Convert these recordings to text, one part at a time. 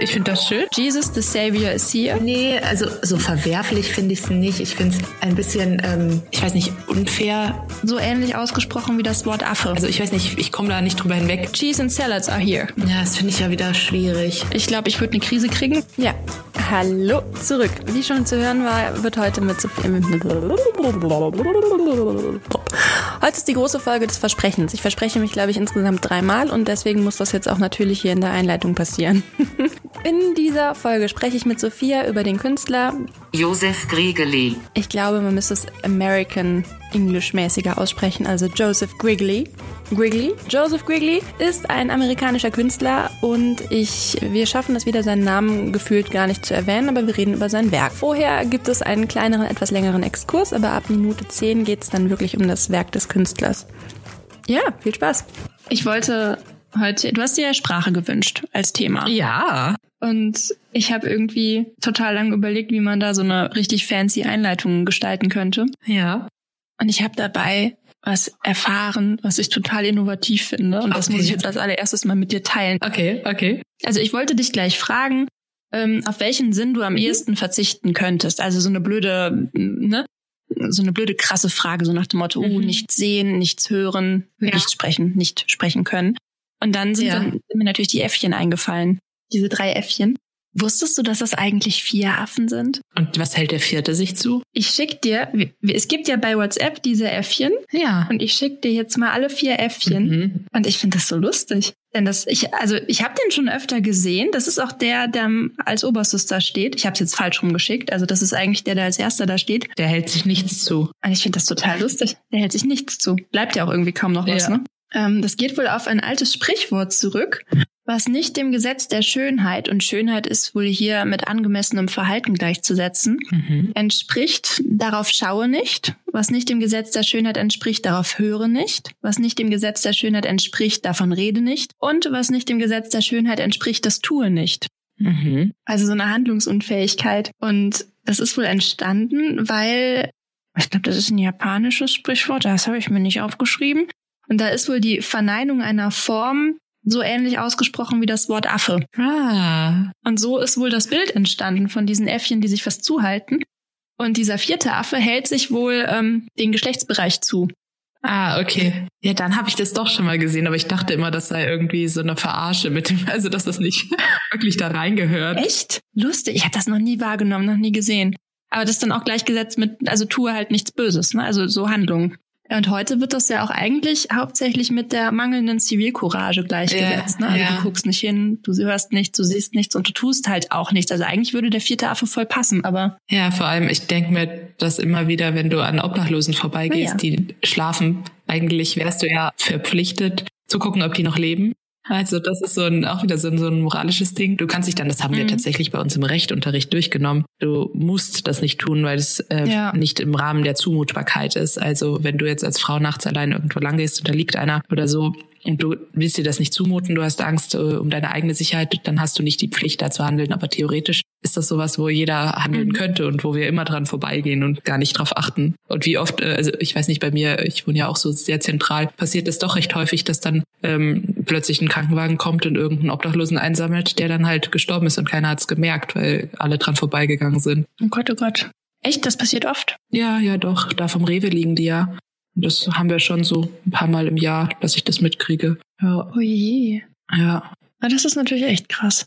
Ich finde das schön. Jesus, the Savior is here. Nee, also so verwerflich finde ich es nicht. Ich finde es ein bisschen, ähm, ich weiß nicht, unfair. So ähnlich ausgesprochen wie das Wort Affe. Also ich weiß nicht, ich komme da nicht drüber hinweg. Cheese and salads are here. Ja, das finde ich ja wieder schwierig. Ich glaube, ich würde eine Krise kriegen. Ja. Hallo, zurück. Wie schon zu hören war, wird heute mit. Heute ist die große Folge des Versprechens. Ich verspreche mich, glaube ich, insgesamt dreimal und deswegen muss das jetzt auch natürlich hier in der Einleitung passieren. In dieser Folge spreche ich mit Sophia über den Künstler Joseph Griegeli. Ich glaube, man müsste es American English mäßiger aussprechen, also Joseph Grigley. Grigley. Joseph Grigley ist ein amerikanischer Künstler und ich, wir schaffen es wieder, seinen Namen gefühlt gar nicht zu erwähnen, aber wir reden über sein Werk. Vorher gibt es einen kleineren, etwas längeren Exkurs, aber ab Minute 10 geht es dann wirklich um das Werk des Künstlers. Ja, viel Spaß. Ich wollte heute, du hast dir ja Sprache gewünscht als Thema. Ja. Und ich habe irgendwie total lange überlegt, wie man da so eine richtig fancy Einleitung gestalten könnte. Ja. Und ich habe dabei was erfahren, was ich total innovativ finde. Und das Okay. muss ich jetzt als allererstes mal mit dir teilen. Okay, okay. Also ich wollte dich gleich fragen, ähm, auf welchen Sinn du am ehesten verzichten könntest. Also so eine blöde, ne? So eine blöde krasse Frage, so nach dem Motto, oh, Mhm. nichts sehen, nichts hören, Ja. nichts sprechen, nicht sprechen können. Und dann sind, Ja. dann sind mir natürlich die Äffchen eingefallen. Diese drei Äffchen. Wusstest du, dass das eigentlich vier Affen sind? Und was hält der vierte sich zu? Ich schick dir, es gibt ja bei WhatsApp diese Äffchen Ja. und ich schick dir jetzt mal alle vier Äffchen. Mhm. Und ich finde das so lustig. Denn das, ich, also ich habe den schon öfter gesehen. Das ist auch der, der als oberstes da steht. Ich habe es jetzt falsch rumgeschickt. Also das ist eigentlich der, der als erster da steht. Der hält sich nichts zu. Und ich finde das total lustig. Der hält sich nichts zu. Bleibt ja auch irgendwie kaum noch was, Ja. ne? Ähm, das geht wohl auf ein altes Sprichwort zurück, was nicht dem Gesetz der Schönheit, und Schönheit ist wohl hier mit angemessenem Verhalten gleichzusetzen, Mhm. entspricht, darauf schaue nicht. Was nicht dem Gesetz der Schönheit entspricht, darauf höre nicht. Was nicht dem Gesetz der Schönheit entspricht, davon rede nicht. Und was nicht dem Gesetz der Schönheit entspricht, das tue nicht. Mhm. Also so eine Handlungsunfähigkeit. Und das ist wohl entstanden, weil, ich glaube, das ist ein japanisches Sprichwort, das habe ich mir nicht aufgeschrieben. Und da ist wohl die Verneinung einer Form so ähnlich ausgesprochen wie das Wort Affe. Ah. Und so ist wohl das Bild entstanden von diesen Äffchen, die sich was zuhalten. Und dieser vierte Affe hält sich wohl ähm, den Geschlechtsbereich zu. Ah, okay. Ja, dann habe ich das doch schon mal gesehen, aber ich dachte immer, das sei irgendwie so eine Verarsche mit dem, also dass das nicht wirklich da reingehört. Echt? Lustig. Ich habe das noch nie wahrgenommen, noch nie gesehen. Aber das ist dann auch gleichgesetzt mit, also tue halt nichts Böses, ne? Also so Handlungen. Und heute wird das ja auch eigentlich hauptsächlich mit der mangelnden Zivilcourage gleichgesetzt. Ja, ne? Also ja. du guckst nicht hin, du hörst nichts, du siehst nichts und du tust halt auch nichts. Also eigentlich würde der vierte Affe voll passen, aber Ja, vor allem, ich denke mir das immer wieder, wenn du an Obdachlosen vorbeigehst, Ja. die schlafen. Eigentlich wärst du ja verpflichtet zu gucken, ob die noch leben. Also das ist so ein, auch wieder so ein, so ein moralisches Ding. Du kannst dich dann, das haben wir Mhm. tatsächlich bei uns im Rechtunterricht durchgenommen. Du musst das nicht tun, weil es äh, Ja. nicht im Rahmen der Zumutbarkeit ist. Also wenn du jetzt als Frau nachts allein irgendwo lang gehst und da liegt einer oder so und du willst dir das nicht zumuten, du hast Angst äh, um deine eigene Sicherheit, dann hast du nicht die Pflicht da zu handeln. Aber theoretisch ist das sowas, wo jeder handeln Mhm. könnte und wo wir immer dran vorbeigehen und gar nicht drauf achten. Und wie oft, äh, also ich weiß nicht, bei mir, ich wohne ja auch so sehr zentral, passiert es doch recht häufig, dass dann ähm, plötzlich ein Krankenwagen kommt und irgendeinen Obdachlosen einsammelt, der dann halt gestorben ist und keiner hat es gemerkt, weil alle dran vorbeigegangen sind. oh Gott, oh Gott. Echt, das passiert oft. Ja, ja, doch. Da vom Rewe liegen die ja. Und das haben wir schon so ein paar Mal im Jahr, dass ich das mitkriege. Ja, Oh je. ja. Na, das ist natürlich echt krass.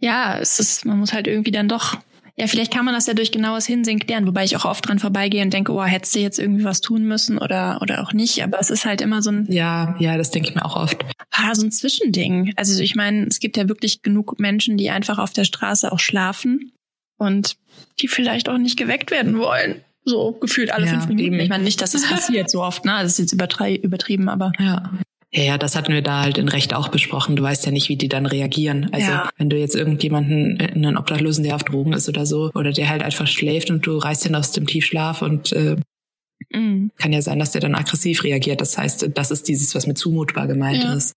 Ja, es ist, man muss halt irgendwie dann doch. Ja, vielleicht kann man das ja durch genaues Hinsehen klären, wobei ich auch oft dran vorbeigehe und denke, oh, hättest du jetzt irgendwie was tun müssen oder, oder auch nicht. Aber es ist halt immer so ein, Ja, ja, das denke ich mir auch oft. ah, so ein Zwischending. Also ich meine, es gibt ja wirklich genug Menschen, die einfach auf der Straße auch schlafen und die vielleicht auch nicht geweckt werden wollen. So gefühlt alle Ja, fünf Minuten. eben. Ich meine nicht, dass es passiert so oft, ne? Das ist jetzt übertrei übertrieben, aber Ja. Ja, ja, das hatten wir da halt in Recht auch besprochen. Du weißt ja nicht, wie die dann reagieren. Also Ja. wenn du jetzt irgendjemanden, äh, einen Obdachlosen, der auf Drogen ist oder so, oder der halt einfach schläft und du reißt ihn aus dem Tiefschlaf und äh, mm, kann ja sein, dass der dann aggressiv reagiert. Das heißt, das ist dieses, was mit zumutbar gemeint Ja. ist.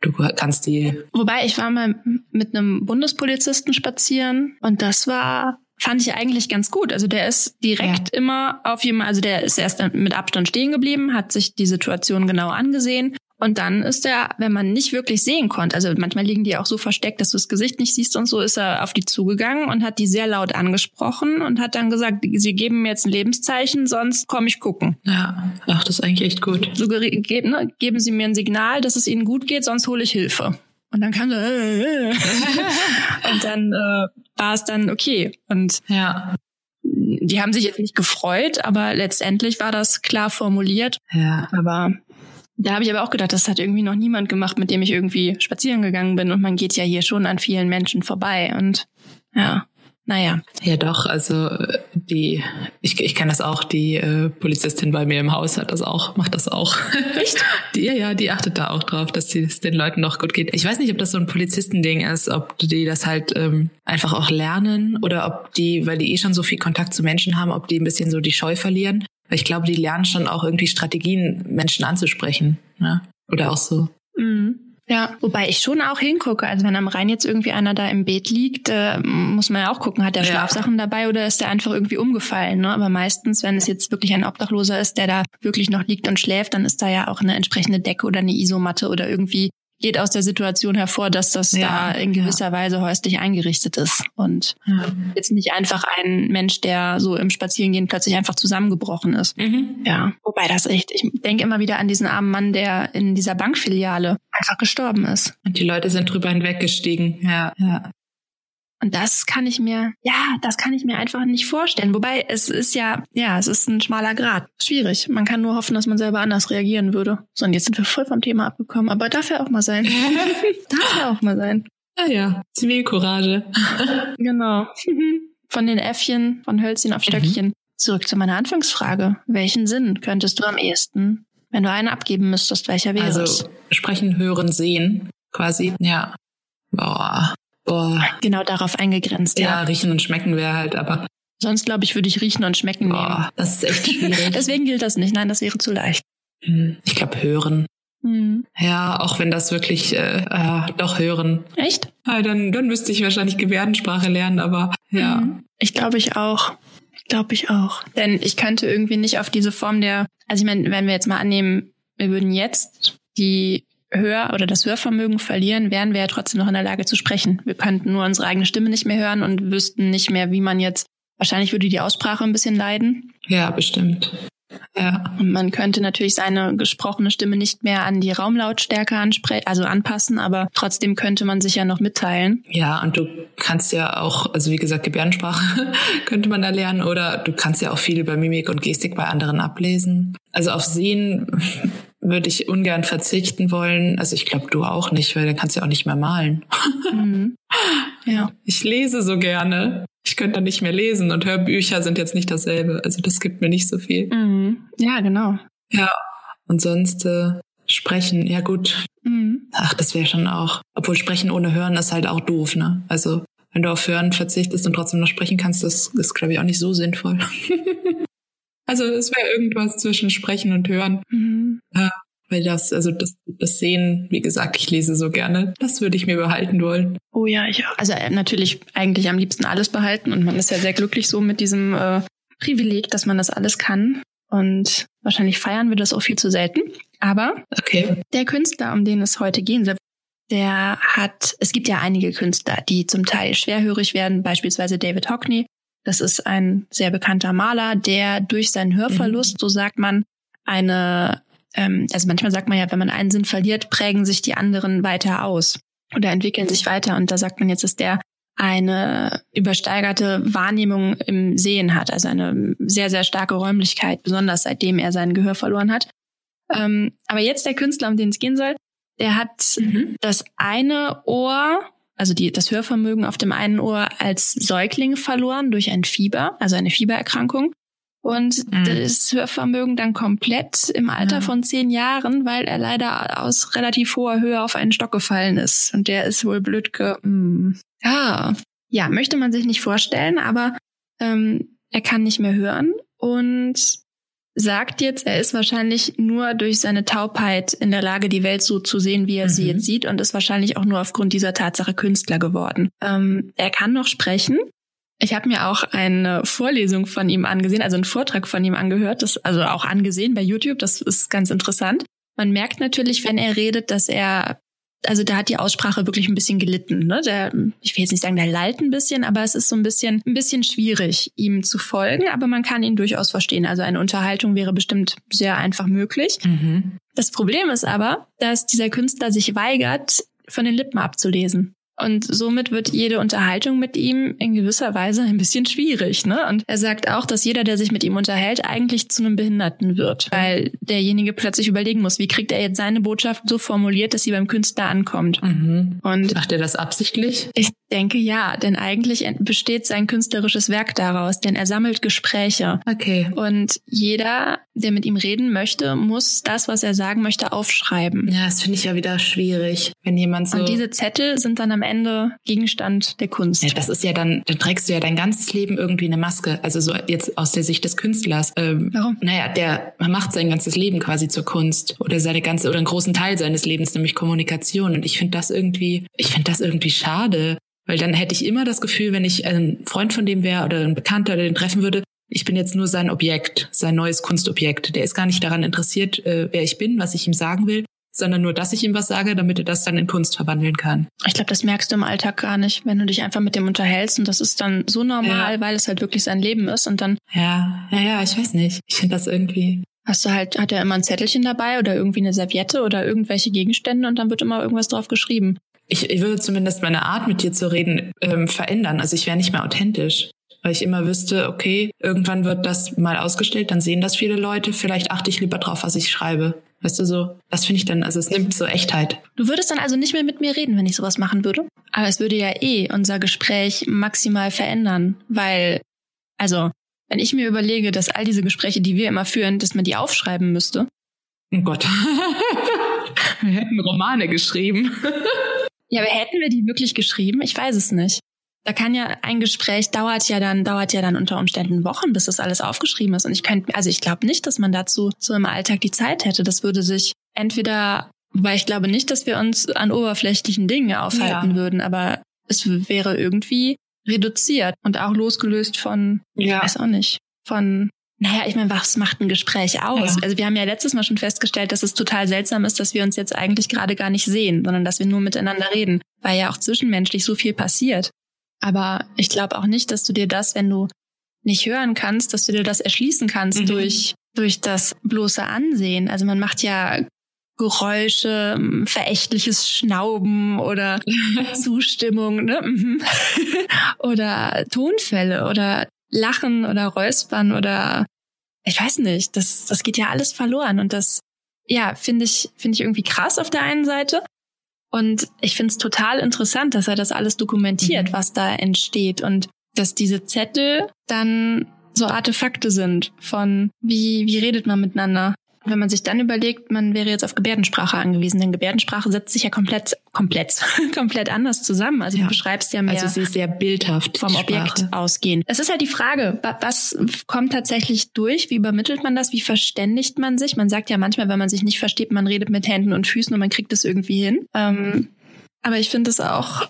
Du kannst die, Wobei ich war mal mit einem Bundespolizisten spazieren und das war fand ich eigentlich ganz gut. Also der ist direkt immer auf jemand, also der ist erst mit Abstand stehen geblieben, hat sich die Situation genau angesehen Und dann ist er, wenn man nicht wirklich sehen konnte, also manchmal liegen die auch so versteckt, dass du das Gesicht nicht siehst und so, ist er auf die zugegangen und hat die sehr laut angesprochen und hat dann gesagt, sie geben mir jetzt ein Lebenszeichen, sonst komme ich gucken. Ja, ach, das ist eigentlich echt gut. So ge ne, geben sie mir ein Signal, dass es ihnen gut geht, sonst hole ich Hilfe. Und dann kam so, äh, äh. und dann äh, war es dann okay. Und Ja, die haben sich jetzt nicht gefreut, aber letztendlich war das klar formuliert. ja. Aber da habe ich aber auch gedacht, das hat irgendwie noch niemand gemacht, mit dem ich irgendwie spazieren gegangen bin. Und man geht ja hier schon an vielen Menschen vorbei. Und ja, naja. Ja, doch, also äh, die, ich, ich kenne das auch, die äh, Polizistin bei mir im Haus hat das auch, macht das auch. Echt? Die, ja, ja, die achtet da auch drauf, dass es den Leuten noch gut geht. Ich weiß nicht, ob das so ein Polizistending ist, ob die das halt ähm, einfach auch lernen oder ob die, weil die eh schon so viel Kontakt zu Menschen haben, ob die ein bisschen so die Scheu verlieren. Weil ich glaube, die lernen schon auch irgendwie Strategien, Menschen anzusprechen. Ne? Oder auch so. Mhm. Ja, wobei ich schon auch hingucke. Also wenn am Rhein jetzt irgendwie einer da im Bett liegt, äh, muss man ja auch gucken, hat der Ja. Schlafsachen dabei oder ist der einfach irgendwie umgefallen. Ne? Aber meistens, wenn es jetzt wirklich ein Obdachloser ist, der da wirklich noch liegt und schläft, dann ist da ja auch eine entsprechende Decke oder eine Isomatte oder irgendwie geht aus der Situation hervor, dass das Ja, da in gewisser Weise häuslich eingerichtet ist. Und Ja. jetzt nicht einfach ein Mensch, der so im Spazierengehen plötzlich einfach zusammengebrochen ist. Mhm. Ja, wobei das echt, ich denke immer wieder an diesen armen Mann, der in dieser Bankfiliale einfach gestorben ist. Und die Leute sind drüber hinweggestiegen. Ja, ja. Und das kann ich mir, ja, das kann ich mir einfach nicht vorstellen. Wobei es ist ja, ja, es ist ein schmaler Grad. Schwierig. Man kann nur hoffen, dass man selber anders reagieren würde. So, und jetzt sind wir voll vom Thema abgekommen, aber darf ja auch mal sein. darf ja auch mal sein. Ja, ja. Zivilcourage. Genau. Von den Äffchen, von Hölzchen auf Stöckchen. Zurück zu meiner Anfangsfrage. Welchen Sinn könntest du am ehesten, wenn du einen abgeben müsstest, welcher wäre es? Also sprechen, hören, sehen, quasi. Ja. Boah. Boah. Genau darauf eingegrenzt, Ja, ja. riechen und schmecken wäre halt, aber Sonst, glaube ich, würde ich riechen und schmecken nehmen. boah, das ist echt schwierig. Deswegen gilt das nicht. Nein, das wäre zu leicht. Hm, ich glaube, hören. Mhm. Ja, auch wenn das wirklich, äh, äh, doch hören. Echt? Ah, dann, dann müsste ich wahrscheinlich Gebärdensprache lernen, aber ja. Mhm. Ich glaube, ich auch. Ich glaube, ich auch. Denn ich könnte irgendwie nicht auf diese Form der, also ich meine, wenn wir jetzt mal annehmen, wir würden jetzt die Hör- oder das Hörvermögen verlieren, wären wir ja trotzdem noch in der Lage zu sprechen. Wir könnten nur unsere eigene Stimme nicht mehr hören und wüssten nicht mehr, wie man jetzt, wahrscheinlich würde die Aussprache ein bisschen leiden. Ja, bestimmt. Ja. Und man könnte natürlich seine gesprochene Stimme nicht mehr an die Raumlautstärke anspre also anpassen, aber trotzdem könnte man sich ja noch mitteilen. Ja, und du kannst ja auch, also wie gesagt, Gebärdensprache könnte man da lernen oder du kannst ja auch viel über Mimik und Gestik bei anderen ablesen. Also auf Sehen würde ich ungern verzichten wollen. Also ich glaube, du auch nicht, weil dann kannst du ja auch nicht mehr malen. Mhm. Ja. Ich lese so gerne. Ich könnte dann nicht mehr lesen und Hörbücher sind jetzt nicht dasselbe. Also das gibt mir nicht so viel. Mhm. Ja, genau. Ja. Und sonst äh, sprechen, ja gut. Mhm. Ach, das wäre schon auch. Obwohl sprechen ohne Hören ist halt auch doof, ne? Also wenn du auf Hören verzichtest und trotzdem noch sprechen kannst, das ist, glaube ich, auch nicht so sinnvoll. also es wäre irgendwas zwischen Sprechen und Hören. Mhm. Weil das, also das, das Sehen, wie gesagt, ich lese so gerne. Das würde ich mir behalten wollen. Oh ja, ich auch. Also äh, natürlich eigentlich am liebsten alles behalten und man ist ja sehr glücklich so mit diesem äh, Privileg, dass man das alles kann. Und wahrscheinlich feiern wir das auch viel zu selten. Aber Okay. der Künstler, um den es heute gehen soll, der hat, es gibt ja einige Künstler, die zum Teil schwerhörig werden, beispielsweise David Hockney. Das ist ein sehr bekannter Maler, der durch seinen Hörverlust, so sagt man, eine, ähm, also manchmal sagt man ja, wenn man einen Sinn verliert, prägen sich die anderen weiter aus oder entwickeln sich weiter. Und da sagt man jetzt, dass der eine übersteigerte Wahrnehmung im Sehen hat, also eine sehr, sehr starke Räumlichkeit, besonders seitdem er sein Gehör verloren hat. Ähm, aber jetzt der Künstler, um den es gehen soll, der hat Mhm. das eine Ohr, also die, das Hörvermögen auf dem einen Ohr als Säugling verloren durch ein Fieber, also eine Fiebererkrankung. Und Mhm. das Hörvermögen dann komplett im Alter Ja. von zehn Jahren, weil er leider aus relativ hoher Höhe auf einen Stock gefallen ist. Und der ist wohl blöd ge... Mm. Ja. ja, möchte man sich nicht vorstellen, aber ähm, er kann nicht mehr hören und sagt jetzt, er ist wahrscheinlich nur durch seine Taubheit in der Lage, die Welt so zu sehen, wie er sie Mhm. jetzt sieht und ist wahrscheinlich auch nur aufgrund dieser Tatsache Künstler geworden. Ähm, er kann noch sprechen. Ich habe mir auch eine Vorlesung von ihm angesehen, also einen Vortrag von ihm angehört, das, also auch angesehen bei YouTube, das ist ganz interessant. Man merkt natürlich, wenn er redet, dass er also da hat die Aussprache wirklich ein bisschen gelitten. Ne? Der, ich will jetzt nicht sagen, der lallt ein bisschen, aber es ist so ein bisschen, ein bisschen schwierig, ihm zu folgen, aber man kann ihn durchaus verstehen. Also eine Unterhaltung wäre bestimmt sehr einfach möglich. Mhm. Das Problem ist aber, dass dieser Künstler sich weigert, von den Lippen abzulesen. Und somit wird jede Unterhaltung mit ihm in gewisser Weise ein bisschen schwierig. Ne? Und er sagt auch, dass jeder, der sich mit ihm unterhält, eigentlich zu einem Behinderten wird, weil derjenige plötzlich überlegen muss, wie kriegt er jetzt seine Botschaft so formuliert, dass sie beim Künstler ankommt. Mhm. Und macht er das absichtlich? Ich denke ja, denn eigentlich besteht sein künstlerisches Werk daraus, denn er sammelt Gespräche. Okay. Und jeder, der mit ihm reden möchte, muss das, was er sagen möchte, aufschreiben. Ja, das finde ich ja wieder schwierig, wenn jemand so. Und diese Zettel sind dann am Ende Gegenstand der Kunst. Ja, das ist ja dann, dann trägst du ja dein ganzes Leben irgendwie eine Maske. Also so jetzt aus der Sicht des Künstlers. Ähm, Warum? Naja, der macht sein ganzes Leben quasi zur Kunst oder seine ganze oder einen großen Teil seines Lebens, nämlich Kommunikation. Und ich finde das irgendwie, ich finde das irgendwie schade. Weil dann hätte ich immer das Gefühl, wenn ich ein Freund von dem wäre oder ein Bekannter, der den treffen würde, ich bin jetzt nur sein Objekt, sein neues Kunstobjekt. Der ist gar nicht daran interessiert, äh, wer ich bin, was ich ihm sagen will, sondern nur, dass ich ihm was sage, damit er das dann in Kunst verwandeln kann. Ich glaube, das merkst du im Alltag gar nicht, wenn du dich einfach mit dem unterhältst und das ist dann so normal, ja. weil es halt wirklich sein Leben ist und dann. Ja, ja, ja, ich weiß nicht. Ich finde das irgendwie. Hast du halt, hat er immer ein Zettelchen dabei oder irgendwie eine Serviette oder irgendwelche Gegenstände und dann wird immer irgendwas drauf geschrieben ich, ich würde zumindest meine Art, mit dir zu reden, ähm, verändern. Also ich wäre nicht mehr authentisch. Weil ich immer wüsste, okay, irgendwann wird das mal ausgestellt, dann sehen das viele Leute, vielleicht achte ich lieber drauf, was ich schreibe. Weißt du so, das finde ich dann, also es nimmt so Echtheit. Du würdest dann also nicht mehr mit mir reden, wenn ich sowas machen würde? Aber es würde ja eh unser Gespräch maximal verändern, weil, also, wenn ich mir überlege, dass all diese Gespräche, die wir immer führen, dass man die aufschreiben müsste. Oh Gott. wir hätten Romane geschrieben. Ja, aber hätten wir die wirklich geschrieben? Ich weiß es nicht. Da kann ja ein Gespräch dauert ja dann dauert ja dann unter Umständen Wochen, bis das alles aufgeschrieben ist. Und ich könnte, also ich glaube nicht, dass man dazu so im Alltag die Zeit hätte. Das würde sich entweder, weil ich glaube nicht, dass wir uns an oberflächlichen Dingen aufhalten ja. würden, aber es wäre irgendwie reduziert und auch losgelöst von, ja. weiß auch nicht, von naja, ich meine, was macht ein Gespräch aus? Ja. Also wir haben ja letztes Mal schon festgestellt, dass es total seltsam ist, dass wir uns jetzt eigentlich gerade gar nicht sehen, sondern dass wir nur miteinander reden, weil ja auch zwischenmenschlich so viel passiert. Aber ich glaube auch nicht, dass du dir das, wenn du nicht hören kannst, dass du dir das erschließen kannst mhm. durch, durch das bloße Ansehen. Also man macht ja Geräusche, verächtliches Schnauben oder Zustimmung, ne? Mhm. oder Tonfälle oder Lachen oder Räuspern oder ich weiß nicht, das, das geht ja alles verloren und das, ja, finde ich, finde ich irgendwie krass auf der einen Seite. Und ich finde es total interessant, dass er das alles dokumentiert, mhm. was da entsteht und dass diese Zettel dann so Artefakte sind von wie, wie redet man miteinander? Wenn man sich dann überlegt, man wäre jetzt auf Gebärdensprache angewiesen, denn Gebärdensprache setzt sich ja komplett, komplett, komplett anders zusammen. Also ja. du beschreibst ja mehr. Also sie ist sehr bildhaft vom Objekt ausgehen. Es ist halt die Frage, was kommt tatsächlich durch? Wie übermittelt man das? Wie verständigt man sich? Man sagt ja manchmal, wenn man sich nicht versteht, man redet mit Händen und Füßen und man kriegt es irgendwie hin. Ähm, aber ich finde es auch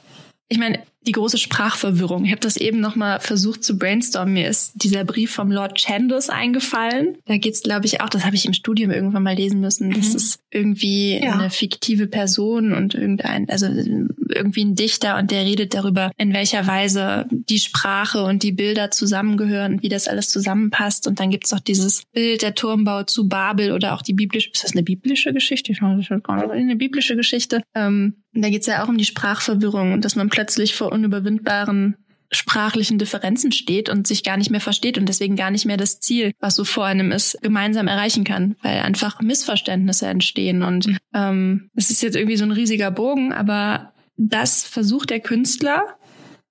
ich meine, die große Sprachverwirrung. Ich habe das eben noch mal versucht zu brainstormen. Mir ist dieser Brief vom Lord Chandos eingefallen. Da geht's, glaube ich, auch, das habe ich im Studium irgendwann mal lesen müssen. Das mhm. ist irgendwie ja. eine fiktive Person und irgendein, also irgendwie ein Dichter und der redet darüber, in welcher Weise die Sprache und die Bilder zusammengehören, wie das alles zusammenpasst. Und dann gibt's auch dieses Bild der Turmbau zu Babel oder auch die biblische, ist das eine biblische Geschichte? Ich das ist eine biblische Geschichte. Ähm, da geht's ja auch um die Sprachverwirrung und dass man plötzlich vor unüberwindbaren sprachlichen Differenzen steht und sich gar nicht mehr versteht und deswegen gar nicht mehr das Ziel, was so vor einem ist, gemeinsam erreichen kann, weil einfach Missverständnisse entstehen. Und mhm. ähm, es ist jetzt irgendwie so ein riesiger Bogen, aber das versucht der Künstler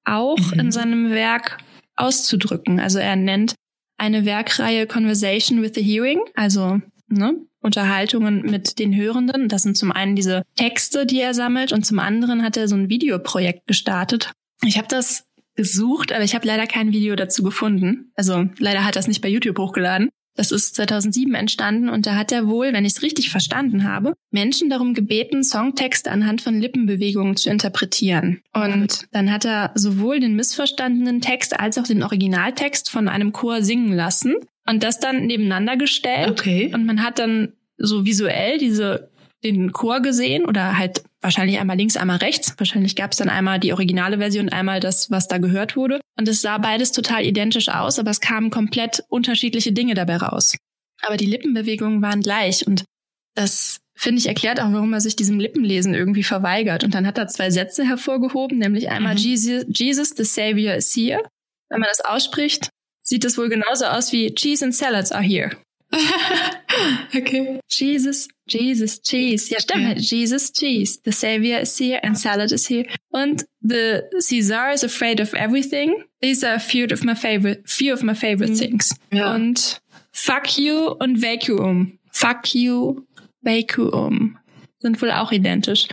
auch mhm. in seinem Werk auszudrücken. Also er nennt eine Werkreihe Conversation with the Hearing, also ne, Unterhaltungen mit den Hörenden. Das sind zum einen diese Texte, die er sammelt, und zum anderen hat er so ein Videoprojekt gestartet. Ich habe das gesucht, aber ich habe leider kein Video dazu gefunden. Also leider hat er es nicht bei YouTube hochgeladen. Das ist 2007 entstanden und da hat er wohl, wenn ich es richtig verstanden habe, Menschen darum gebeten, Songtexte anhand von Lippenbewegungen zu interpretieren. Und dann hat er sowohl den missverstandenen Text als auch den Originaltext von einem Chor singen lassen und das dann nebeneinander gestellt. Okay. Und man hat dann so visuell diese den Chor gesehen oder halt wahrscheinlich einmal links, einmal rechts. Wahrscheinlich gab es dann einmal die originale Version, einmal das, was da gehört wurde. Und es sah beides total identisch aus, aber es kamen komplett unterschiedliche Dinge dabei raus. Aber die Lippenbewegungen waren gleich und das finde ich erklärt auch, warum er sich diesem Lippenlesen irgendwie verweigert. Und dann hat er zwei Sätze hervorgehoben, nämlich einmal mhm. Jesus, Jesus, the Savior is here. Wenn man das ausspricht, sieht das wohl genauso aus wie Cheese and Salads are here. okay. Jesus, Jesus, cheese. Ja, stimmt. Ja. Jesus, cheese. The Savior is here and salad is here. Und the Caesar is afraid of everything. These are a few of my favorite, few of my favorite mhm. things. Ja. Und fuck you und vacuum. Fuck you, vacuum. Sind wohl auch identisch.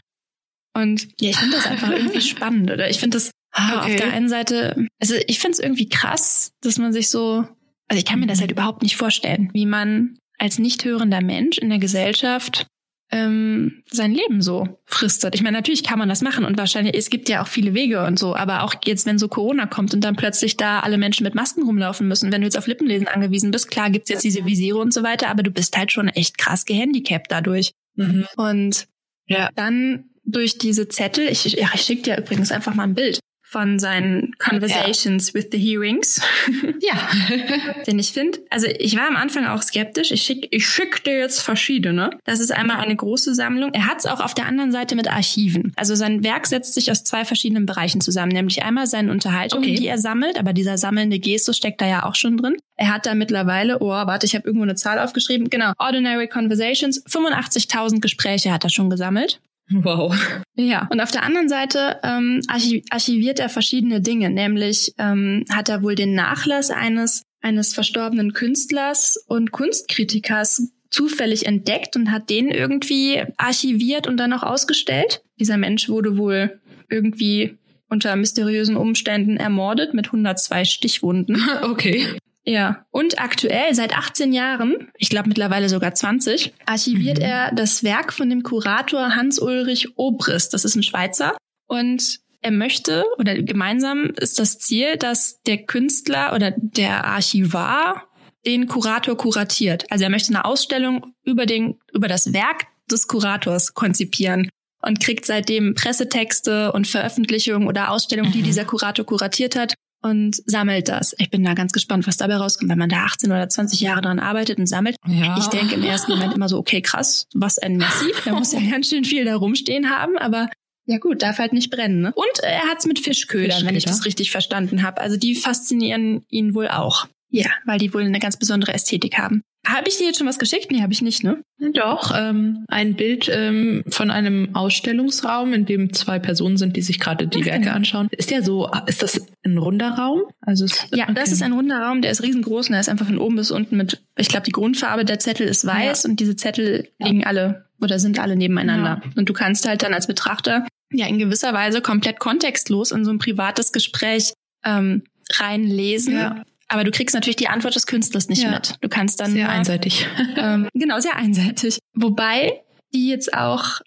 Und ja, ich finde das einfach irgendwie spannend, oder? Ich finde das ah, okay. auf der einen Seite, also ich finde es irgendwie krass, dass man sich so also ich kann mir das halt überhaupt nicht vorstellen, wie man als nicht hörender Mensch in der Gesellschaft ähm, sein Leben so fristet. Ich meine, natürlich kann man das machen und wahrscheinlich, es gibt ja auch viele Wege und so, aber auch jetzt, wenn so Corona kommt und dann plötzlich da alle Menschen mit Masken rumlaufen müssen, wenn du jetzt auf Lippenlesen angewiesen bist, klar gibt's jetzt diese Visiere und so weiter, aber du bist halt schon echt krass gehandicapt dadurch. Mhm. Und ja. dann durch diese Zettel, ich, ja, ich schicke dir übrigens einfach mal ein Bild von seinen Conversations ja. with the Hearings. ja. Den ich finde, also ich war am Anfang auch skeptisch. Ich schick, ich schick dir jetzt verschiedene. Das ist einmal eine große Sammlung. Er hat es auch auf der anderen Seite mit Archiven. Also sein Werk setzt sich aus zwei verschiedenen Bereichen zusammen, nämlich einmal seine Unterhaltungen, okay. die er sammelt, aber dieser sammelnde Gestus steckt da ja auch schon drin. Er hat da mittlerweile, oh, warte, ich habe irgendwo eine Zahl aufgeschrieben. Genau, Ordinary Conversations, 85.000 Gespräche hat er schon gesammelt. Wow. Ja, und auf der anderen Seite ähm, archiviert er verschiedene Dinge, nämlich ähm, hat er wohl den Nachlass eines eines verstorbenen Künstlers und Kunstkritikers zufällig entdeckt und hat den irgendwie archiviert und dann auch ausgestellt. Dieser Mensch wurde wohl irgendwie unter mysteriösen Umständen ermordet mit 102 Stichwunden. Okay. Ja, und aktuell seit 18 Jahren, ich glaube mittlerweile sogar 20, archiviert mhm. er das Werk von dem Kurator Hans-Ulrich Obrist. Das ist ein Schweizer. Und er möchte, oder gemeinsam ist das Ziel, dass der Künstler oder der Archivar den Kurator kuratiert. Also er möchte eine Ausstellung über den, über das Werk des Kurators konzipieren und kriegt seitdem Pressetexte und Veröffentlichungen oder Ausstellungen, die mhm. dieser Kurator kuratiert hat, und sammelt das. Ich bin da ganz gespannt, was dabei rauskommt, wenn man da 18 oder 20 Jahre dran arbeitet und sammelt. Ja. Ich denke im ersten Moment immer so, okay, krass, was ein Messi. Der muss ja ganz schön viel da rumstehen haben, aber ja gut, darf halt nicht brennen. Ne? Und er hat's mit Fischködern, Fischköder. wenn ich das richtig verstanden habe. Also die faszinieren ihn wohl auch. Ja, weil die wohl eine ganz besondere Ästhetik haben. Habe ich dir jetzt schon was geschickt? Nee, habe ich nicht, ne? Doch, ähm, ein Bild ähm, von einem Ausstellungsraum, in dem zwei Personen sind, die sich gerade die okay. Werke anschauen. Ist der so, ist das ein runder Raum? Also Ja, okay. das ist ein runder Raum, der ist riesengroß und der ist einfach von oben bis unten mit, ich glaube, die Grundfarbe der Zettel ist weiß ja. und diese Zettel liegen alle oder sind alle nebeneinander. Ja. Und du kannst halt dann als Betrachter ja in gewisser Weise komplett kontextlos in so ein privates Gespräch ähm, reinlesen. Ja. Aber du kriegst natürlich die Antwort des Künstlers nicht ja. mit. Du kannst dann sehr nur, einseitig. Ähm, genau, sehr einseitig. Wobei die jetzt auch,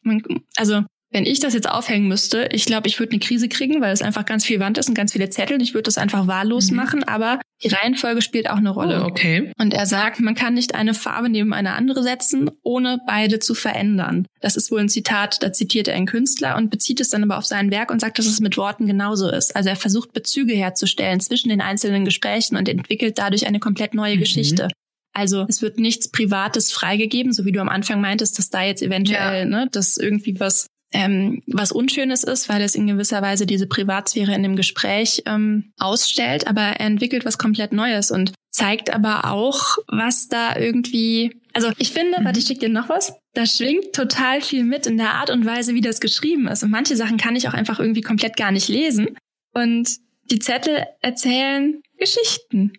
also wenn ich das jetzt aufhängen müsste, ich glaube, ich würde eine Krise kriegen, weil es einfach ganz viel Wand ist und ganz viele Zettel. Ich würde das einfach wahllos mhm. machen, aber die Reihenfolge spielt auch eine Rolle. Oh, okay. Und er sagt, man kann nicht eine Farbe neben eine andere setzen, ohne beide zu verändern. Das ist wohl ein Zitat, da zitiert er einen Künstler und bezieht es dann aber auf sein Werk und sagt, dass es mit Worten genauso ist. Also er versucht Bezüge herzustellen zwischen den einzelnen Gesprächen und entwickelt dadurch eine komplett neue mhm. Geschichte. Also es wird nichts Privates freigegeben, so wie du am Anfang meintest, dass da jetzt eventuell, ja. ne, dass irgendwie was ähm, was Unschönes ist, weil es in gewisser Weise diese Privatsphäre in dem Gespräch ähm, ausstellt, aber er entwickelt was komplett Neues und zeigt aber auch, was da irgendwie, also ich finde, mhm. warte, ich schicke dir noch was, da schwingt total viel mit in der Art und Weise, wie das geschrieben ist. Und manche Sachen kann ich auch einfach irgendwie komplett gar nicht lesen. Und die Zettel erzählen Geschichten.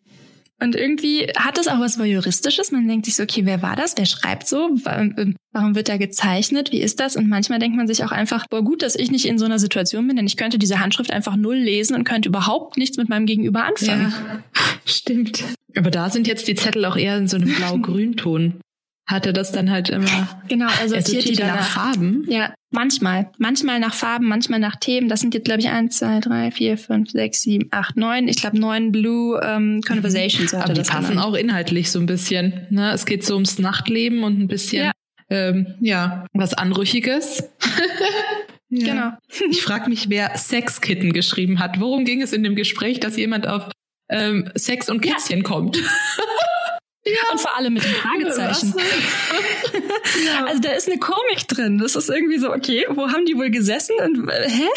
Und irgendwie hat es auch was Voyeuristisches. Man denkt sich so, okay, wer war das? Wer schreibt so? Warum wird da gezeichnet? Wie ist das? Und manchmal denkt man sich auch einfach, boah, gut, dass ich nicht in so einer Situation bin, denn ich könnte diese Handschrift einfach null lesen und könnte überhaupt nichts mit meinem Gegenüber anfangen. Ja, stimmt. Aber da sind jetzt die Zettel auch eher in so einem blau-grün-Ton hat er das dann halt immer. Genau, also sortiert die dann nach, Farben. Ja, manchmal. Manchmal nach Farben, manchmal nach Themen. Das sind jetzt, glaube ich, eins, zwei, drei, vier, fünf, sechs, sieben, acht, neun. Ich glaube, neun Blue ähm, Conversations. Mhm. Aber die passen genannt. auch inhaltlich so ein bisschen. Ne? Es geht so ums Nachtleben und ein bisschen. Ja. ähm, ja, was Anrüchiges. ja. Genau. Ich frage mich, wer Sexkitten geschrieben hat. Worum ging es in dem Gespräch, dass jemand auf ähm, Sex und Kätzchen ja. kommt? Ja. Und vor allem mit dem Fragezeichen. ja. Also da ist eine Komik drin. Das ist irgendwie so, okay, wo haben die wohl gesessen? Und, äh, hä?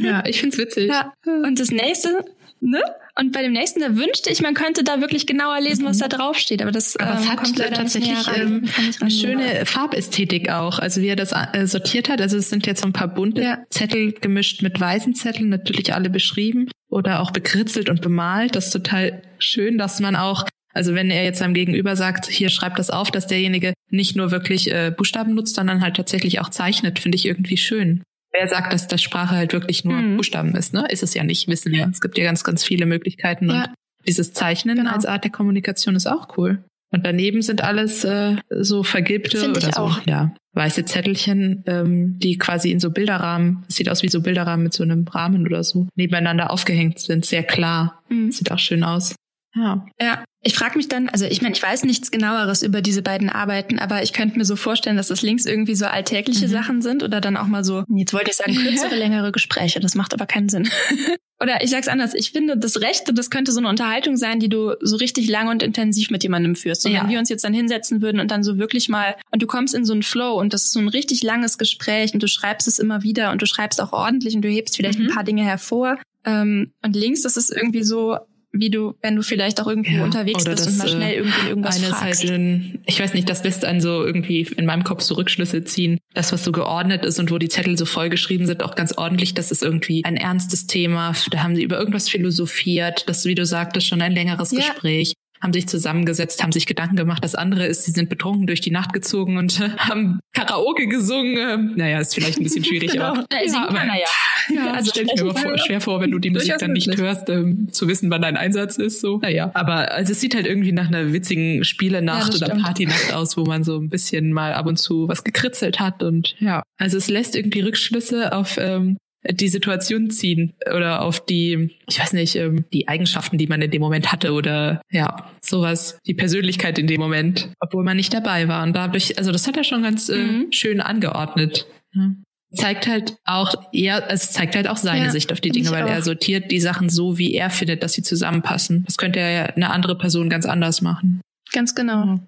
Ja, ich find's witzig. Ja. Und das nächste, ne? Und bei dem nächsten, da wünschte ich, man könnte da wirklich genauer lesen, was mhm. da draufsteht. Aber das Aber ähm, kommt leider tatsächlich ähm, eine schöne Farbästhetik auch. Also wie er das äh, sortiert hat. Also es sind jetzt so ein paar bunte ja. Zettel gemischt mit weißen Zetteln, natürlich alle beschrieben oder auch bekritzelt und bemalt. Das ist total schön, dass man auch also wenn er jetzt seinem Gegenüber sagt, hier schreibt das auf, dass derjenige nicht nur wirklich äh, Buchstaben nutzt, sondern halt tatsächlich auch zeichnet, finde ich irgendwie schön. Wer sagt, dass das Sprache halt wirklich nur mhm. Buchstaben ist, ne? Ist es ja nicht, wissen wir. Es gibt ja ganz, ganz viele Möglichkeiten ja. und dieses Zeichnen genau. als Art der Kommunikation ist auch cool. Und daneben sind alles äh, so vergilbte Find oder so, auch. ja, weiße Zettelchen, ähm, die quasi in so Bilderrahmen, sieht aus wie so Bilderrahmen mit so einem Rahmen oder so, nebeneinander aufgehängt sind, sehr klar. Mhm. Sieht auch schön aus. Ja. Ja. Ich frage mich dann, also ich meine, ich weiß nichts genaueres über diese beiden Arbeiten, aber ich könnte mir so vorstellen, dass das links irgendwie so alltägliche mhm. Sachen sind oder dann auch mal so, jetzt wollte ich sagen, kürzere, längere Gespräche. Das macht aber keinen Sinn. oder ich sag's anders, ich finde, das Rechte, das könnte so eine Unterhaltung sein, die du so richtig lang und intensiv mit jemandem führst. So, ja. wenn wir uns jetzt dann hinsetzen würden und dann so wirklich mal, und du kommst in so einen Flow und das ist so ein richtig langes Gespräch und du schreibst es immer wieder und du schreibst auch ordentlich und du hebst vielleicht mhm. ein paar Dinge hervor. Ähm, und links, das ist irgendwie so, wie du, wenn du vielleicht auch irgendwo ja, unterwegs bist und mal schnell irgendwie irgendwas eine fragst. Ist halt ein, ich weiß nicht, das lässt einen so irgendwie in meinem Kopf so Rückschlüsse ziehen. Das, was so geordnet ist und wo die Zettel so vollgeschrieben sind, auch ganz ordentlich, das ist irgendwie ein ernstes Thema. Da haben sie über irgendwas philosophiert. Das, wie du sagtest, schon ein längeres ja. Gespräch haben sich zusammengesetzt, haben sich Gedanken gemacht. Das andere ist, sie sind betrunken durch die Nacht gezogen und äh, haben Karaoke gesungen. Naja, ist vielleicht ein bisschen schwierig, genau. aber, ja, aber ja. ja, also stell dir mir vor, schwer vor, wenn du die Musik dann nicht hörst, ähm, zu wissen, wann dein Einsatz ist. So, naja, aber also es sieht halt irgendwie nach einer witzigen Spielenacht ja, oder Partynacht aus, wo man so ein bisschen mal ab und zu was gekritzelt hat und ja, also es lässt irgendwie Rückschlüsse auf ähm, die Situation ziehen oder auf die, ich weiß nicht, ähm, die Eigenschaften, die man in dem Moment hatte oder ja, sowas, die Persönlichkeit in dem Moment, obwohl man nicht dabei war. Und dadurch, also das hat er schon ganz äh, mhm. schön angeordnet. Ja. Zeigt halt auch eher, es zeigt halt auch seine ja, Sicht auf die Dinge, weil auch. er sortiert die Sachen so, wie er findet, dass sie zusammenpassen. Das könnte ja eine andere Person ganz anders machen. Ganz genau.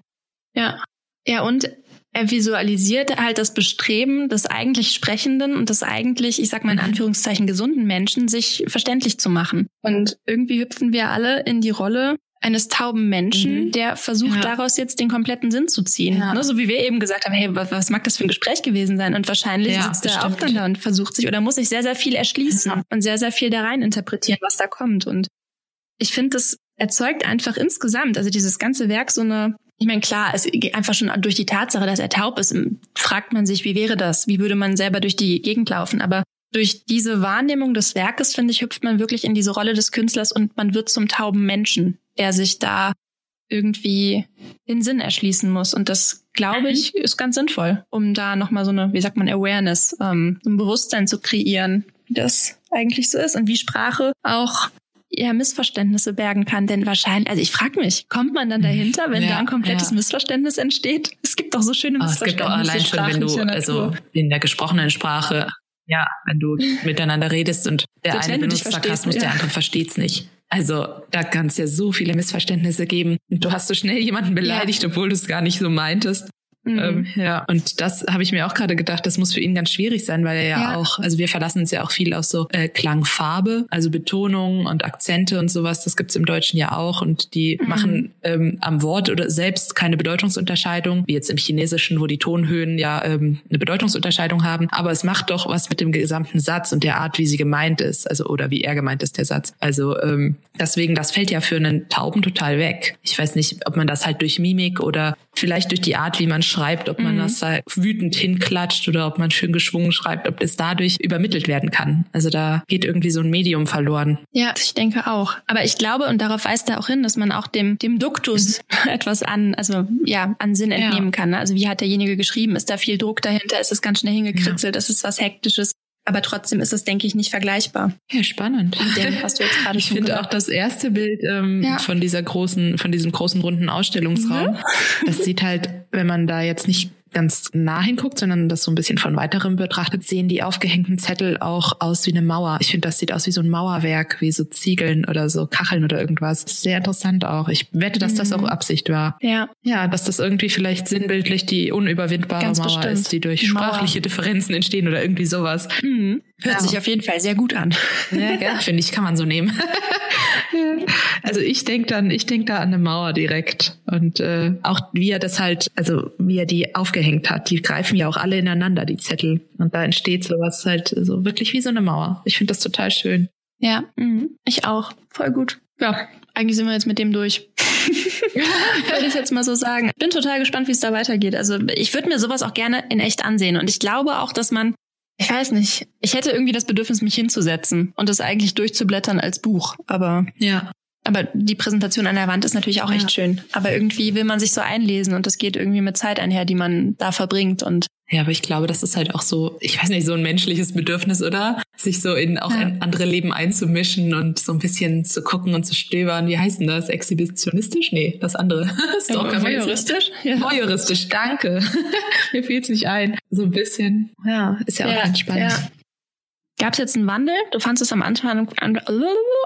Ja. Ja, und er visualisiert halt das Bestreben des eigentlich Sprechenden und des eigentlich, ich sag mal in mhm. Anführungszeichen, gesunden Menschen, sich verständlich zu machen. Und irgendwie hüpfen wir alle in die Rolle eines tauben Menschen, mhm. der versucht, ja. daraus jetzt den kompletten Sinn zu ziehen. Ja. Ne, so wie wir eben gesagt haben, hey, was, was, mag das für ein Gespräch gewesen sein? Und wahrscheinlich ja, sitzt er auch dann da und versucht sich oder muss sich sehr, sehr viel erschließen und sehr, sehr viel da rein interpretieren, was da kommt. Und ich finde, das erzeugt einfach insgesamt, also dieses ganze Werk so eine ich meine, klar, es geht einfach schon durch die Tatsache, dass er taub ist, fragt man sich, wie wäre das? Wie würde man selber durch die Gegend laufen? Aber durch diese Wahrnehmung des Werkes, finde ich, hüpft man wirklich in diese Rolle des Künstlers und man wird zum tauben Menschen, der sich da irgendwie den Sinn erschließen muss. Und das, glaube mhm. ich, ist ganz sinnvoll, um da nochmal so eine, wie sagt man, Awareness, ähm, ein Bewusstsein zu kreieren, wie das eigentlich so ist und wie Sprache auch ja Missverständnisse bergen kann. Denn wahrscheinlich, also ich frage mich, kommt man dann dahinter, wenn ja, da ein komplettes ja. Missverständnis entsteht? Es gibt doch so schöne Missverständnisse. Oh, es gibt auch allein schon, wenn du, also in der gesprochenen Sprache, ja, wenn du miteinander redest und der Selbst eine benutzt Sarkasmus, ja. der andere versteht's nicht. Also da kann es ja so viele Missverständnisse geben. Du hast so schnell jemanden beleidigt, obwohl du es gar nicht so meintest. Mhm. Ähm, ja, und das habe ich mir auch gerade gedacht, das muss für ihn ganz schwierig sein, weil er ja, ja. auch, also wir verlassen uns ja auch viel aus so äh, Klangfarbe, also Betonungen und Akzente und sowas, das gibt's im Deutschen ja auch und die mhm. machen ähm, am Wort oder selbst keine Bedeutungsunterscheidung, wie jetzt im Chinesischen, wo die Tonhöhen ja ähm, eine Bedeutungsunterscheidung haben, aber es macht doch was mit dem gesamten Satz und der Art, wie sie gemeint ist, also oder wie er gemeint ist, der Satz. Also ähm, deswegen, das fällt ja für einen Tauben total weg. Ich weiß nicht, ob man das halt durch Mimik oder vielleicht durch die Art, wie man schreibt, ob man mhm. das da wütend hinklatscht oder ob man schön geschwungen schreibt, ob das dadurch übermittelt werden kann. Also da geht irgendwie so ein Medium verloren. Ja, ich denke auch. Aber ich glaube, und darauf weist er auch hin, dass man auch dem, dem Duktus mhm. etwas an, also ja, an Sinn entnehmen ja. kann. Ne? Also wie hat derjenige geschrieben? Ist da viel Druck dahinter? Ist es ganz schnell hingekritzelt? Ja. Ist es was Hektisches? Aber trotzdem ist es, denke ich, nicht vergleichbar. Ja, spannend. Dem, was du jetzt gerade Ich finde auch das erste Bild ähm, ja. von dieser großen, von diesem großen runden Ausstellungsraum. Ja. Das sieht halt, wenn man da jetzt nicht ganz nah hinguckt, sondern das so ein bisschen von weiterem betrachtet, sehen die aufgehängten Zettel auch aus wie eine Mauer. Ich finde, das sieht aus wie so ein Mauerwerk, wie so Ziegeln oder so Kacheln oder irgendwas. Sehr interessant auch. Ich wette, dass das auch Absicht war. Ja. Ja, dass das irgendwie vielleicht sinnbildlich die unüberwindbare Ganz Mauer bestimmt. ist, die durch Die sprachliche Differenzen entstehen oder irgendwie sowas. Mhm. Hört Ja. sich auf jeden Fall sehr gut an. Ja, gell? Finde ich, kann man so nehmen. also ich denke dann, ich denke da an eine Mauer direkt. Und äh, auch wie er das halt, also wie er die aufgehängt hat, die greifen ja auch alle ineinander, die Zettel. Und da entsteht sowas halt so wirklich wie so eine Mauer. Ich finde das total schön. Ja, mhm. ich auch. Voll gut. Ja, eigentlich sind wir jetzt mit dem durch. würde ich jetzt mal so sagen. Bin total gespannt, wie es da weitergeht. Also ich würde mir sowas auch gerne in echt ansehen. Und ich glaube auch, dass man, ich weiß nicht, ich hätte irgendwie das Bedürfnis, mich hinzusetzen und das eigentlich durchzublättern als Buch. Aber, Ja. Aber die Präsentation an der Wand ist natürlich auch Ja. echt schön. Aber irgendwie will man sich so einlesen und das geht irgendwie mit Zeit einher, die man da verbringt. Und Ja, aber ich glaube, das ist halt auch so, ich weiß nicht, so ein menschliches Bedürfnis, oder? Sich so in auch Ja. in andere Leben einzumischen und so ein bisschen zu gucken und zu stöbern. Wie heißt denn das? Exhibitionistisch? Nee, das andere. Stalker- voyeuristisch? Ja. Voyeuristisch, danke. Mir fiel's nicht ein. So ein bisschen. Ja, ist ja auch ganz spannend. ja. Gab es jetzt einen Wandel? Du fandest es am Anfang, an,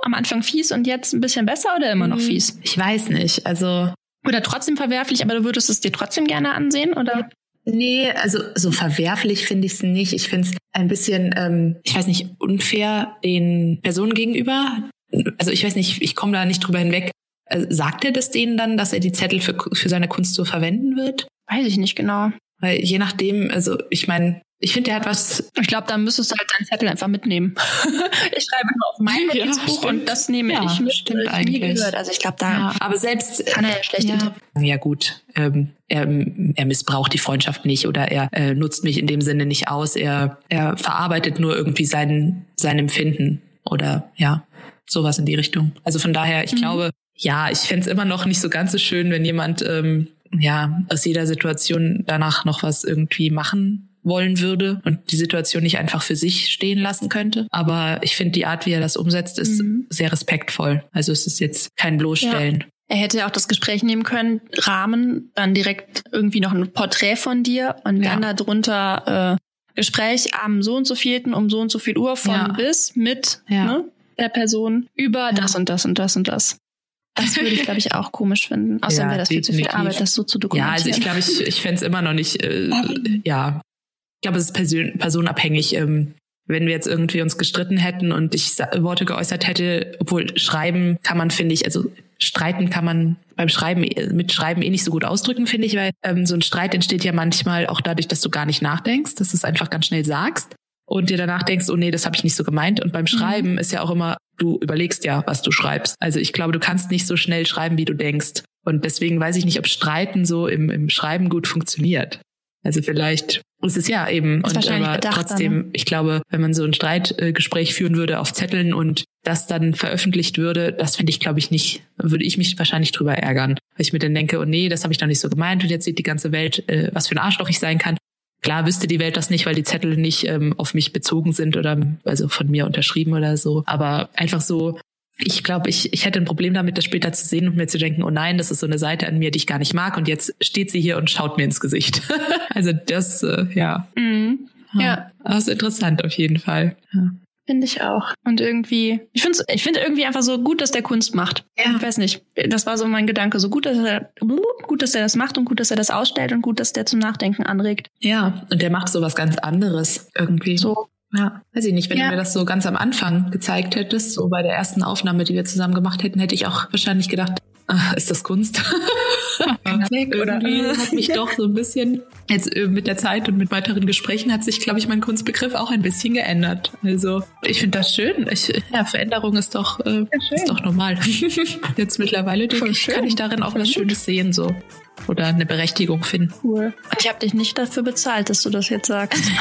am Anfang fies und jetzt ein bisschen besser oder immer noch fies? Ich weiß nicht. Also, Oder trotzdem verwerflich, aber du würdest es dir trotzdem gerne ansehen? Oder? nee, also so verwerflich finde ich es nicht. Ich finde es ein bisschen, ähm, ich weiß nicht, unfair den Personen gegenüber. Also ich weiß nicht, ich komme da nicht drüber hinweg. Äh, Sagt er das denen dann, dass er die Zettel für, für seine Kunst so verwenden wird? Weiß ich nicht genau. Weil je nachdem, also ich meine, ich finde, er hat was. Ich glaube, da müsstest du halt deinen Zettel einfach mitnehmen. ich schreibe nur auf mein Ja, Notizbuch stimmt. und das nehme Ja, ich mit. stimmt ich nie eigentlich. gehört. Also ich glaube, da Ja, aber selbst kann er ja schlecht ja, interpretieren. ja gut, ähm, er, er missbraucht die Freundschaft nicht oder er äh, nutzt mich in dem Sinne nicht aus. Er, er verarbeitet nur irgendwie sein, sein Empfinden oder ja, sowas in die Richtung. Also von daher, ich Mhm. glaube, ja, ich fänd's immer noch nicht so ganz so schön, wenn jemand ähm, ja aus jeder Situation danach noch was irgendwie machen wollen würde und die Situation nicht einfach für sich stehen lassen könnte. Aber ich finde, die Art, wie er das umsetzt, ist Mhm. sehr respektvoll. Also es ist jetzt kein Bloßstellen. Er hätte ja auch das Gespräch nehmen können, Rahmen, dann direkt irgendwie noch ein Porträt von dir und Ja. dann darunter äh, Gespräch am so und so vielten um so und so viel Uhr von Ja. bis mit Ja. ne, der Person über das und das und das und das. Das würde ich, glaube ich, auch komisch finden. Außerdem Ja, wäre das viel zu viel definitiv. Arbeit, das so zu Ja, dokumentieren. also ich glaube, ich, ich fände es immer noch nicht, äh, ja. Ich glaube, es ist person personenabhängig. Ähm, wenn wir jetzt irgendwie uns gestritten hätten und ich Worte geäußert hätte, obwohl schreiben kann man, finde ich, also streiten kann man beim Schreiben, eh- mit Schreiben eh nicht so gut ausdrücken, finde ich, weil ähm, so ein Streit entsteht ja manchmal auch dadurch, dass du gar nicht nachdenkst, dass du es einfach ganz schnell sagst und dir danach denkst, oh nee, das habe ich nicht so gemeint. Und beim Schreiben ist ja auch immer, du überlegst ja, was du schreibst. Also ich glaube, du kannst nicht so schnell schreiben, wie du denkst. Und deswegen weiß ich nicht, ob Streiten so im, im Schreiben gut funktioniert. Also vielleicht ist es ja eben. Ist und aber bedachter, trotzdem, ne? ich glaube, wenn man so ein Streitgespräch führen würde auf Zetteln und das dann veröffentlicht würde, das finde ich, glaube ich, nicht, würde ich mich wahrscheinlich drüber ärgern. Weil ich mir dann denke, oh nee, das habe ich doch nicht so gemeint und jetzt sieht die ganze Welt, äh, was für ein Arschloch ich sein kann. Klar wüsste die Welt das nicht, weil die Zettel nicht ähm, auf mich bezogen sind oder also von mir unterschrieben oder so. Aber einfach so, ich glaube, ich, ich hätte ein Problem damit, das später zu sehen und mir zu denken, oh nein, das ist so eine Seite an mir, die ich gar nicht mag und jetzt steht sie hier und schaut mir ins Gesicht. also das, äh, ja. Mhm. Ja. Das ist interessant auf jeden Fall. Ja. Finde ich auch. Und irgendwie, ich finde ich finde irgendwie einfach so gut, dass der Kunst macht. Ja. Ich weiß nicht. Das war so mein Gedanke. So gut, dass er, gut, dass er das macht und gut, dass er das ausstellt und gut, dass der zum Nachdenken anregt. ja, und der macht so was ganz anderes irgendwie. So. Ja, weiß ich nicht, wenn Ja. du mir das so ganz am Anfang gezeigt hättest, so bei der ersten Aufnahme, die wir zusammen gemacht hätten, hätte ich auch wahrscheinlich gedacht, ah, ist das Kunst? Irgendwie hat mich doch so ein bisschen, jetzt äh, mit der Zeit und mit weiteren Gesprächen hat sich, glaube ich, mein Kunstbegriff auch ein bisschen geändert. Also ich finde das schön. Ich, ja, Veränderung ist doch, äh, ist doch normal. jetzt mittlerweile denke ich, kann ich darin auch Voll was. Schönes sehen so. Oder eine Berechtigung finden. Cool. Ich habe dich nicht dafür bezahlt, dass du das jetzt sagst.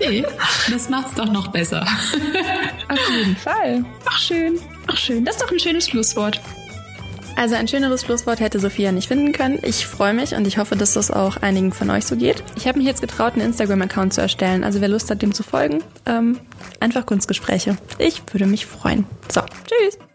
Nee, das macht's doch noch besser. Auf jeden Fall. Ach schön. Ach schön. Das ist doch ein schönes Schlusswort. Also ein schöneres Schlusswort hätte Sophia nicht finden können. Ich freue mich und ich hoffe, dass das auch einigen von euch so geht. Ich habe mich jetzt getraut, einen Instagram-Account zu erstellen. Also wer Lust hat, dem zu folgen, ähm, einfach Kunstgespräche. Ich würde mich freuen. So, tschüss.